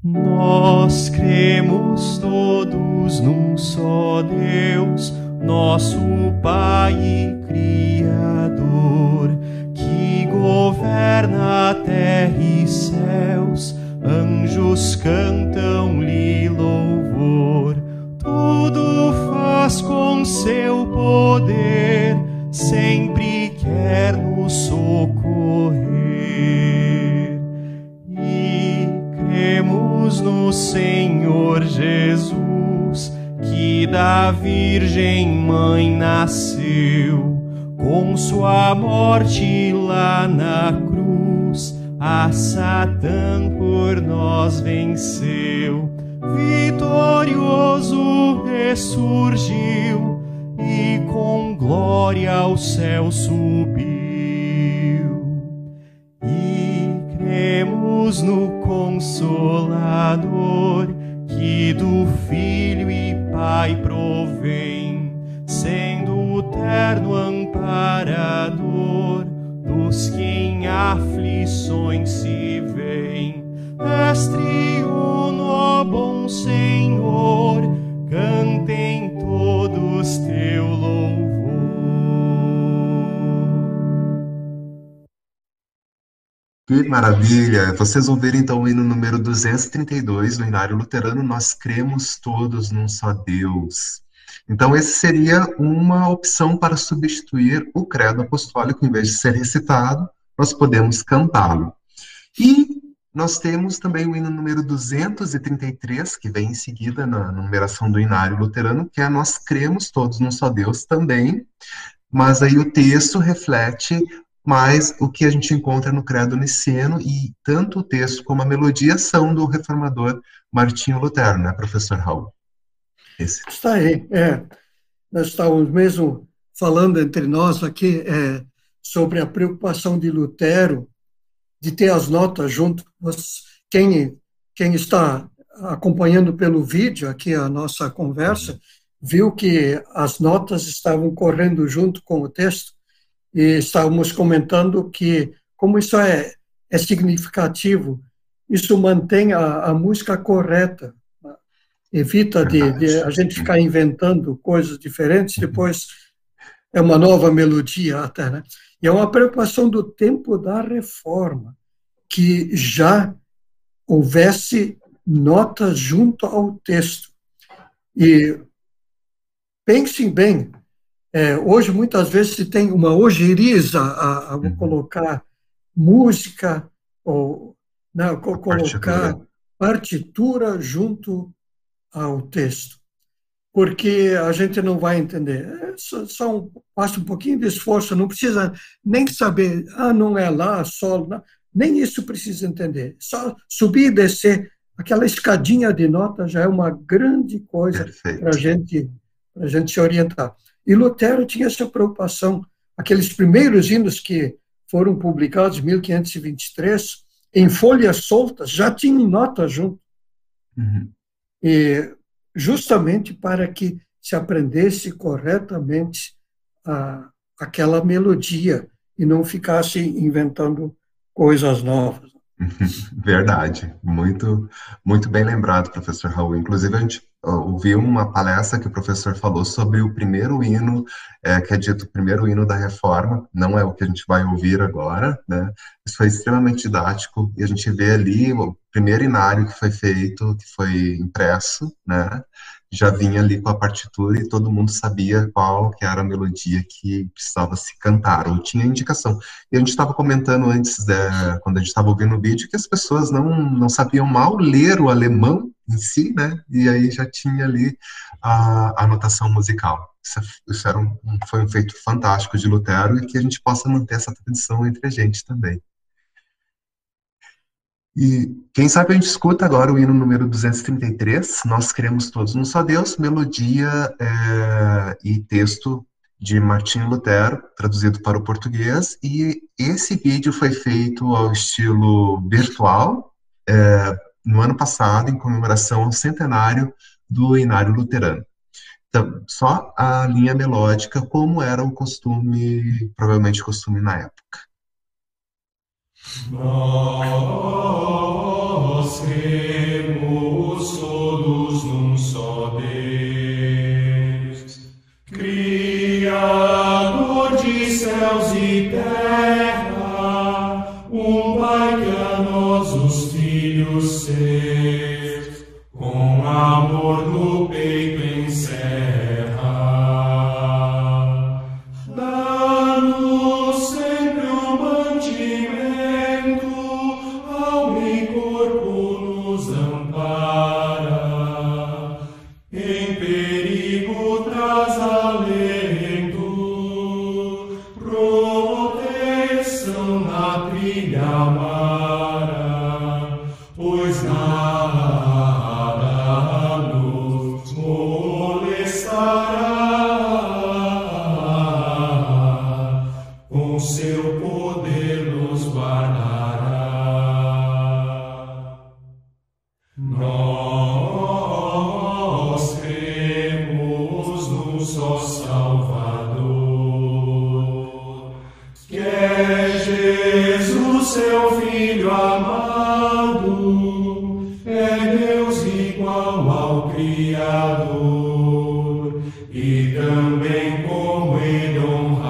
Nós cremos todos num só Deus nosso Pai e Criador, que governa terra e céus, anjos cantam-lhe louvor, tudo faz com seu poder, sempre quer nos socorrer. E cremos no Senhor Jesus que da Virgem Mãe nasceu, com sua morte lá na cruz, a Satã por nós venceu, vitorioso ressurgiu e com glória ao céu subiu. E cremos no Consolador que do Filho e Pai provém, sendo o terno amparador dos que em aflições se veem. És triuno, ó bom Senhor, cantem todos teu louvor. Que maravilha! Vocês vão ver então o hino número 232 do Inário Luterano, Nós Cremos Todos num Só Deus. Então, esse seria uma opção para substituir o credo apostólico, em vez de ser recitado, nós podemos cantá-lo. E nós temos também o hino número 233, que vem em seguida na numeração do Inário Luterano, que é Nós Cremos Todos num Só Deus também, mas aí o texto reflete mas o que a gente encontra no Credo Niceno, e tanto o texto como a melodia são do reformador Martinho Lutero, né, professor Raul? Esse. Está aí, é. Nós estávamos mesmo falando entre nós aqui é, sobre a preocupação de Lutero de ter as notas junto. quem, quem está acompanhando pelo vídeo aqui a nossa conversa, viu que as notas estavam correndo junto com o texto e estávamos comentando que, como isso é, é significativo, isso mantém a, a música correta, né? evita de, de, a gente ficar inventando coisas diferentes, depois é uma nova melodia até, né? E é uma preocupação do tempo da reforma, que já houvesse nota junto ao texto. E pensem bem, é, hoje muitas vezes se tem uma ojeriza a, a uhum. colocar música ou né, colocar partitura. partitura junto ao texto, porque a gente não vai entender. É só, só um, passa um pouquinho de esforço, não precisa nem saber, ah, não é lá, sol, não, nem isso precisa entender. Só subir e descer aquela escadinha de nota já é uma grande coisa para gente, a gente se orientar. E Lutero tinha essa preocupação. Aqueles primeiros hinos que foram publicados em 1523, em folhas soltas, já tinham nota junto. Uhum. E justamente para que se aprendesse corretamente a, aquela melodia e não ficasse inventando coisas novas. Verdade, muito, muito bem lembrado, professor Raul. Inclusive, a gente ouviu uma palestra que o professor falou sobre o primeiro hino, é, que é dito o primeiro hino da reforma, não é o que a gente vai ouvir agora, né? Isso foi extremamente didático, e a gente vê ali o primeiro inário que foi feito, que foi impresso, né? Já vinha ali com a partitura e todo mundo sabia qual que era a melodia que precisava se cantar, ou tinha indicação. E a gente estava comentando antes, é, quando a gente estava ouvindo o vídeo, que as pessoas não, não sabiam mal ler o alemão em si, né? E aí já tinha ali a, a notação musical. Isso, é, isso era um, foi um feito fantástico de Lutero e que a gente possa manter essa tradição entre a gente também. E quem sabe a gente escuta agora o hino número 233, Nós Cremos Todos no Só Deus, melodia é, e texto de Martinho Lutero, traduzido para o português, e esse vídeo foi feito ao estilo virtual é, no ano passado, em comemoração ao centenário do Inário Luterano. Então, só a linha melódica, como era o costume, provavelmente costume na época. Nós cremos todos num só Deus, Criador de céus e terra, um Pai que a nós os filhos seus, com amor no We của huy đồng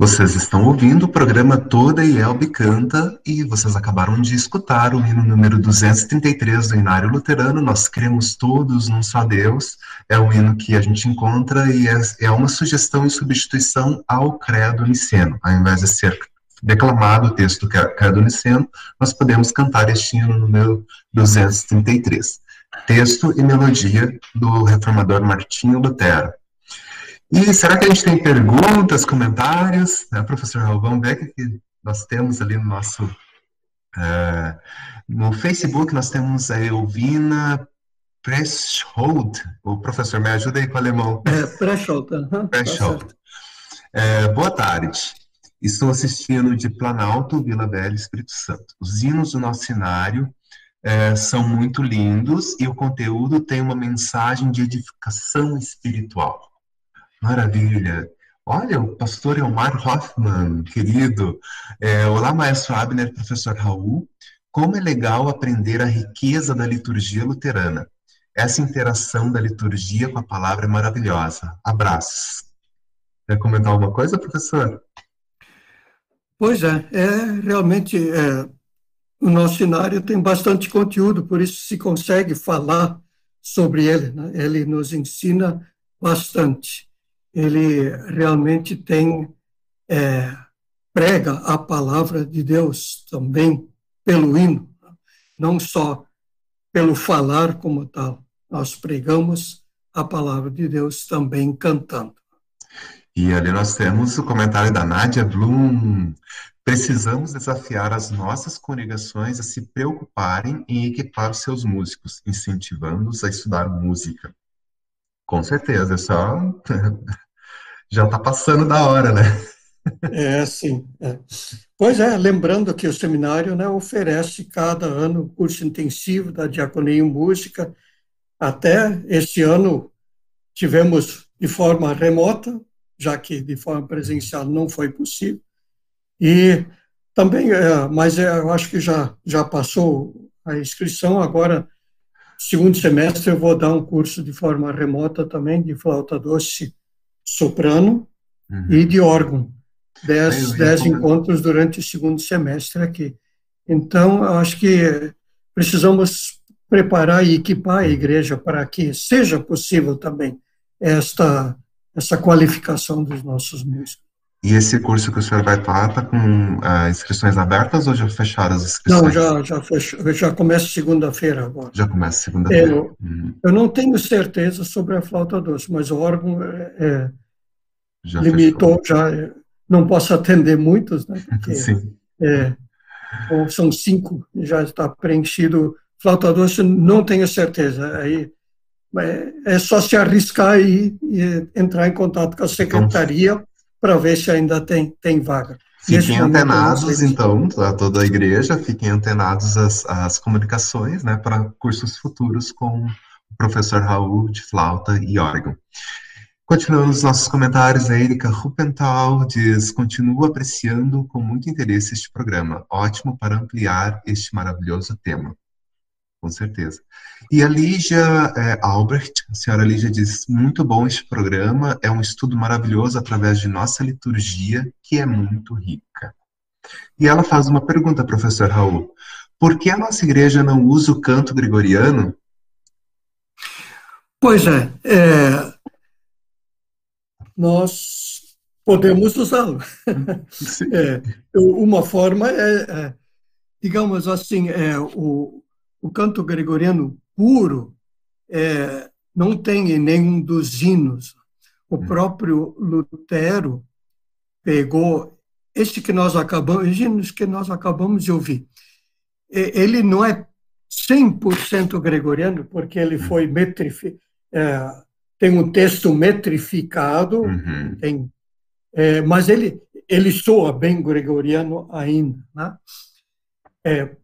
Vocês estão ouvindo o programa Toda Ielbe Canta e vocês acabaram de escutar o hino número 233 do Inário Luterano, Nós Cremos Todos num Só Deus. É o hino que a gente encontra e é, é uma sugestão em substituição ao Credo Niceno. Ao invés de ser declamado o texto do Credo Niceno, nós podemos cantar este hino número 233. Texto e melodia do reformador Martinho Lutero. E será que a gente tem perguntas, comentários? Né, professor Raul Beck, que nós temos ali no nosso. eh, no Facebook, nós temos a Elvina Preschold. O professor, me ajuda aí com o alemão. É, Preschold, tá Preschold. certo. É, boa tarde. Estou assistindo de Planalto, Vila Velha, Espírito Santo. Os hinos do nosso cenário é, são muito lindos e o conteúdo tem uma mensagem de edificação espiritual. Maravilha. Olha, o pastor Elmar Hoffman, querido. É, olá, maestro Abner, professor Raul. Como é legal aprender a riqueza da liturgia luterana. Essa interação da liturgia com a palavra é maravilhosa. Abraços. Quer comentar alguma coisa, professor? Pois é, é realmente é, o nosso cenário tem bastante conteúdo, por isso se consegue falar sobre ele. Né? Ele nos ensina bastante. Ele realmente tem é, prega a palavra de Deus também pelo hino, né? não só pelo falar como tal. Nós pregamos a palavra de Deus também cantando. E ali nós temos o comentário da Nádia Blum. Precisamos desafiar as nossas congregações a se preocuparem em equipar os seus músicos, incentivando-os a estudar música. Com certeza, é só já está passando da hora, né? É, sim. É. Pois é, lembrando que o seminário né, oferece cada ano curso intensivo da Diaconia em Música. Até este ano tivemos de forma remota, já que de forma presencial não foi possível. E também, é, mas é, eu acho que já, já passou a inscrição, agora, segundo semestre, eu vou dar um curso de forma remota também, de flauta doce soprano Uhum. e de órgão. Dez, dez encontros durante o segundo semestre aqui. Então, acho que precisamos preparar e equipar a igreja para que seja possível também esta, essa qualificação dos nossos músicos. E esse curso que o senhor vai estar, está com ah, inscrições abertas ou já fecharam as inscrições? Não, já, já, fechou, já começa segunda-feira agora. Já começa segunda-feira. Eu, Uhum. eu não tenho certeza sobre a flauta doce, mas o órgão é, é, Já limitou, já é, não posso atender muitos, né? Porque fechou. Sim. É, ou são cinco, já está preenchido. Flauta doce, não tenho certeza. Aí é, é só se arriscar e, e entrar em contato com a secretaria para ver se ainda tem, tem vaga. Fiquem momento, antenados, então, a toda a igreja, fiquem antenados às, às comunicações, né, para cursos futuros com o professor Raul de flauta e órgão. Continuando os nossos comentários, a Erika Rupental diz: continuo apreciando com muito interesse este programa, ótimo para ampliar este maravilhoso tema. Com certeza. E a Lígia é, Albert, a senhora Lígia diz: muito bom este programa, é um estudo maravilhoso através de nossa liturgia, que é muito rica. E ela faz uma pergunta, professor Raul: por que a nossa igreja não usa o canto gregoriano? Pois é, é, nós Podemos usá-lo. É, uma forma é, é, digamos assim, é, o, o canto gregoriano puro é, não tem em nenhum dos hinos. O hum. próprio Lutero pegou este que nós acabamos, hinos que nós acabamos de ouvir. Ele não é 100% gregoriano, porque ele foi hum. metrificado, é, tem um texto metrificado, uhum. tem, é, mas ele, ele soa bem gregoriano ainda. Né? É,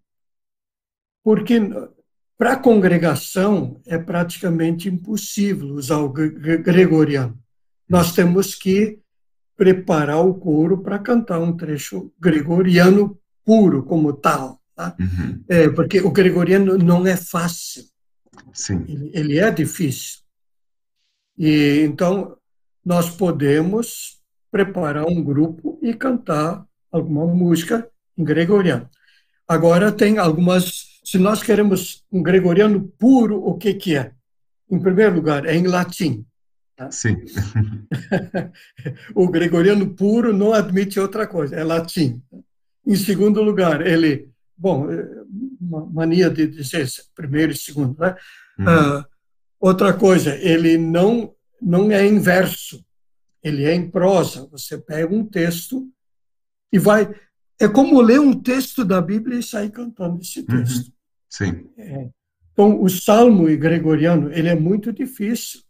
porque para a congregação é praticamente impossível usar o gregoriano. Nós temos que preparar o coro para cantar um trecho gregoriano puro como tal. Tá? Uhum. É, porque o gregoriano não é fácil. Sim. Ele, ele é difícil. E então nós podemos preparar um grupo e cantar alguma música em gregoriano. Agora tem algumas, se nós queremos um gregoriano puro, o que que é? Em primeiro lugar, é em latim. Tá? Sim. o gregoriano puro não admite outra coisa, é latim. Em segundo lugar, ele, bom, é uma mania de dizer primeiro e segundo, né? Uhum. Uh, Outra coisa, ele não, não é em verso, ele é em prosa. Você pega um texto e vai. É como ler um texto da Bíblia e sair cantando esse uhum. texto. Uhum. Sim. É. Então, o salmo gregoriano ele é muito difícil,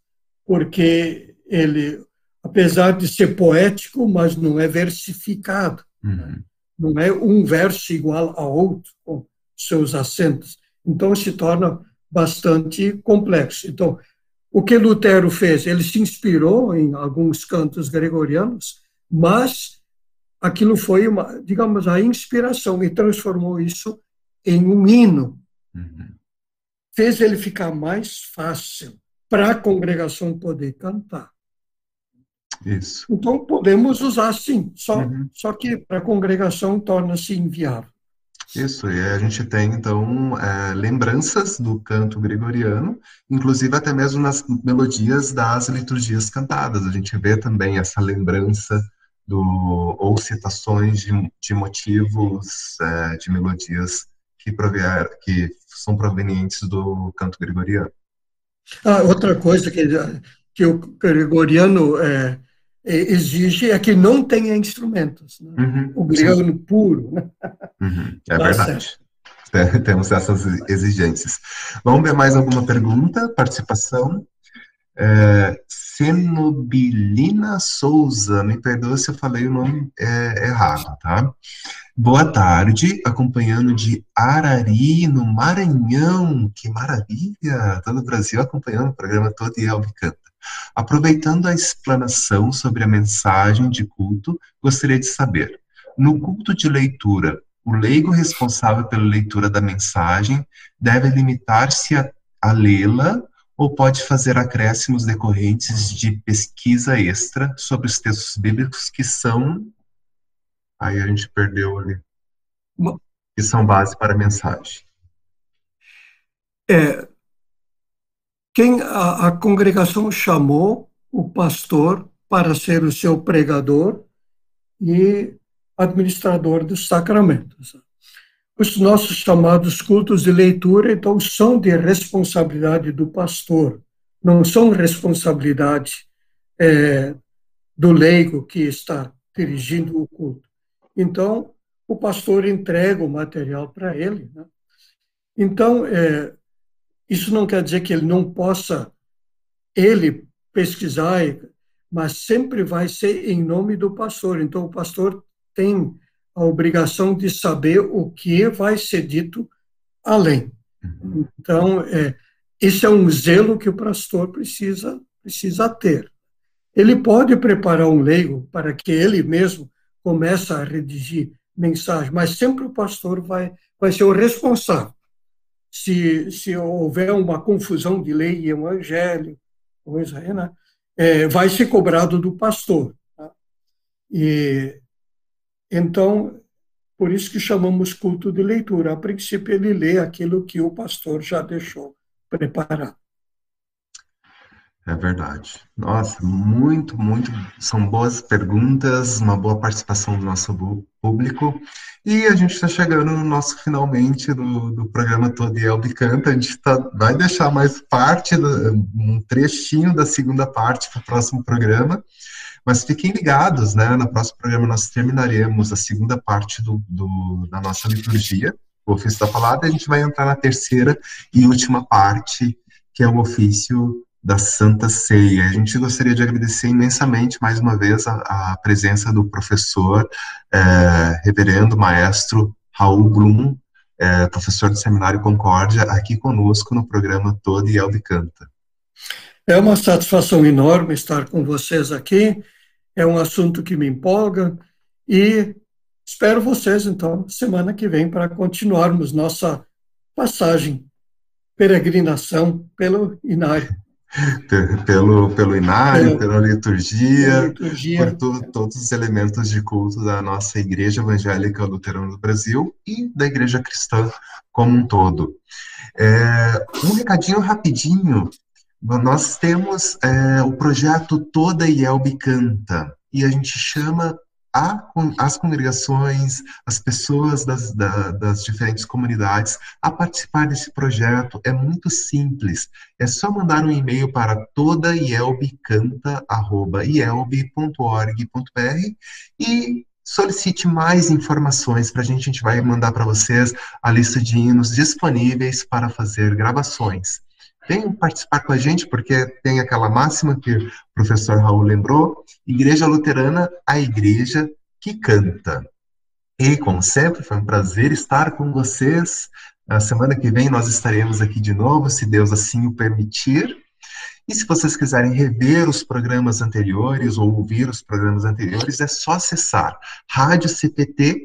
porque ele, apesar de ser poético, mas não é versificado. Uhum. Não é um verso igual a outro, com seus acentos. Então, se torna bastante complexo. Então, o que Lutero fez? Ele se inspirou em alguns cantos gregorianos, mas aquilo foi, uma, digamos, a inspiração e transformou isso em um hino. Uhum. Fez ele ficar mais fácil para a congregação poder cantar. Isso. Então, podemos usar sim, só, uhum. só que para a congregação torna-se inviável. Isso, e a gente tem, então, é, lembranças do canto gregoriano, inclusive até mesmo nas melodias das liturgias cantadas. A gente vê também essa lembrança do, ou citações de, de motivos, é, de melodias que, provier, que são provenientes do canto gregoriano. Ah, outra coisa que, que o gregoriano é, exige é que não tenha instrumentos. Né? Uhum, o gregoriano sim. puro. Né? Uhum, é tá verdade. Temos essas exigências. Vamos ver mais alguma pergunta? Participação? É, Cenobilina Souza, me perdoa se eu falei o nome é, errado, tá? Boa tarde, acompanhando de Arari, no Maranhão. Que maravilha! Todo o Brasil acompanhando o programa todo e Albicanta. Aproveitando a explanação sobre a mensagem de culto, gostaria de saber: no culto de leitura, o leigo responsável pela leitura da mensagem deve limitar-se a, a lê-la ou pode fazer acréscimos decorrentes de pesquisa extra sobre os textos bíblicos que são. Aí a gente perdeu ali. Que são base para a mensagem. É, quem a, a congregação chamou o pastor para ser o seu pregador e administrador dos sacramentos. Os nossos chamados cultos de leitura, então, são de responsabilidade do pastor, não são responsabilidade é, do leigo que está dirigindo o culto. Então, o pastor entrega o material para ele. Né? Então, é, isso não quer dizer que ele não possa, ele, pesquisar, mas sempre vai ser em nome do pastor. Então, o pastor tem a obrigação de saber o que vai ser dito além. Uhum. Então, é, esse é um zelo que o pastor precisa, precisa ter. Ele pode preparar um leigo para que ele mesmo comece a redigir mensagem, mas sempre o pastor vai, vai ser o responsável. Se, se houver uma confusão de lei e evangelho, coisa aí, né, é, vai ser cobrado do pastor. Tá? E então, por isso que chamamos culto de leitura. A princípio, ele lê aquilo que o pastor já deixou preparado. É verdade. Nossa, muito, muito. São boas perguntas, uma boa participação do nosso público. E a gente está chegando no nosso finalmente do, do programa Todo Elbe Canta. A gente tá, vai deixar mais parte, um trechinho da segunda parte para o próximo programa. Mas fiquem ligados, né? No próximo programa nós terminaremos a segunda parte do, do da nossa liturgia, o ofício da palavra, e a gente vai entrar na terceira e última parte, que é o ofício da Santa Ceia. A gente gostaria de agradecer imensamente mais uma vez a, a presença do professor, é, reverendo maestro Raul Blum, é, professor do Seminário Concórdia, aqui conosco no programa Todo e Canta. É uma satisfação enorme estar com vocês aqui. É um assunto que me empolga e espero vocês, então, semana que vem para continuarmos nossa passagem, peregrinação pelo Inário pelo, pelo inário, pela liturgia, liturgia. por tu, todos os elementos de culto da nossa Igreja Evangélica Luterana do Brasil e da Igreja Cristã como um todo. É, um recadinho rapidinho, nós temos é, o projeto Toda Yelbe Canta, e a gente chama a, as congregações, as pessoas das, da, das diferentes comunidades a participar desse projeto. É muito simples. É só mandar um e-mail para todaielbcanta.ielb.org.br e solicite mais informações para a gente. A gente vai mandar para vocês a lista de hinos disponíveis para fazer gravações. Venham participar com a gente, porque tem aquela máxima que o professor Raul lembrou: Igreja Luterana, a igreja que canta. E, como sempre, foi um prazer estar com vocês. Na semana que vem nós estaremos aqui de novo, se Deus assim o permitir. E se vocês quiserem rever os programas anteriores ou ouvir os programas anteriores, é só acessar radiocpt.com.br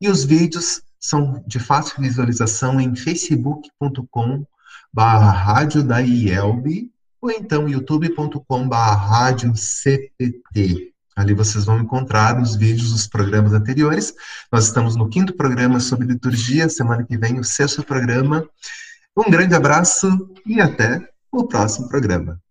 e os vídeos são de fácil visualização em facebook.com barra rádio da IELB ou então youtube.com barra CPT. Ali vocês vão encontrar os vídeos dos programas anteriores. Nós estamos no quinto programa sobre liturgia, semana que vem o sexto programa. Um grande abraço e até o próximo programa.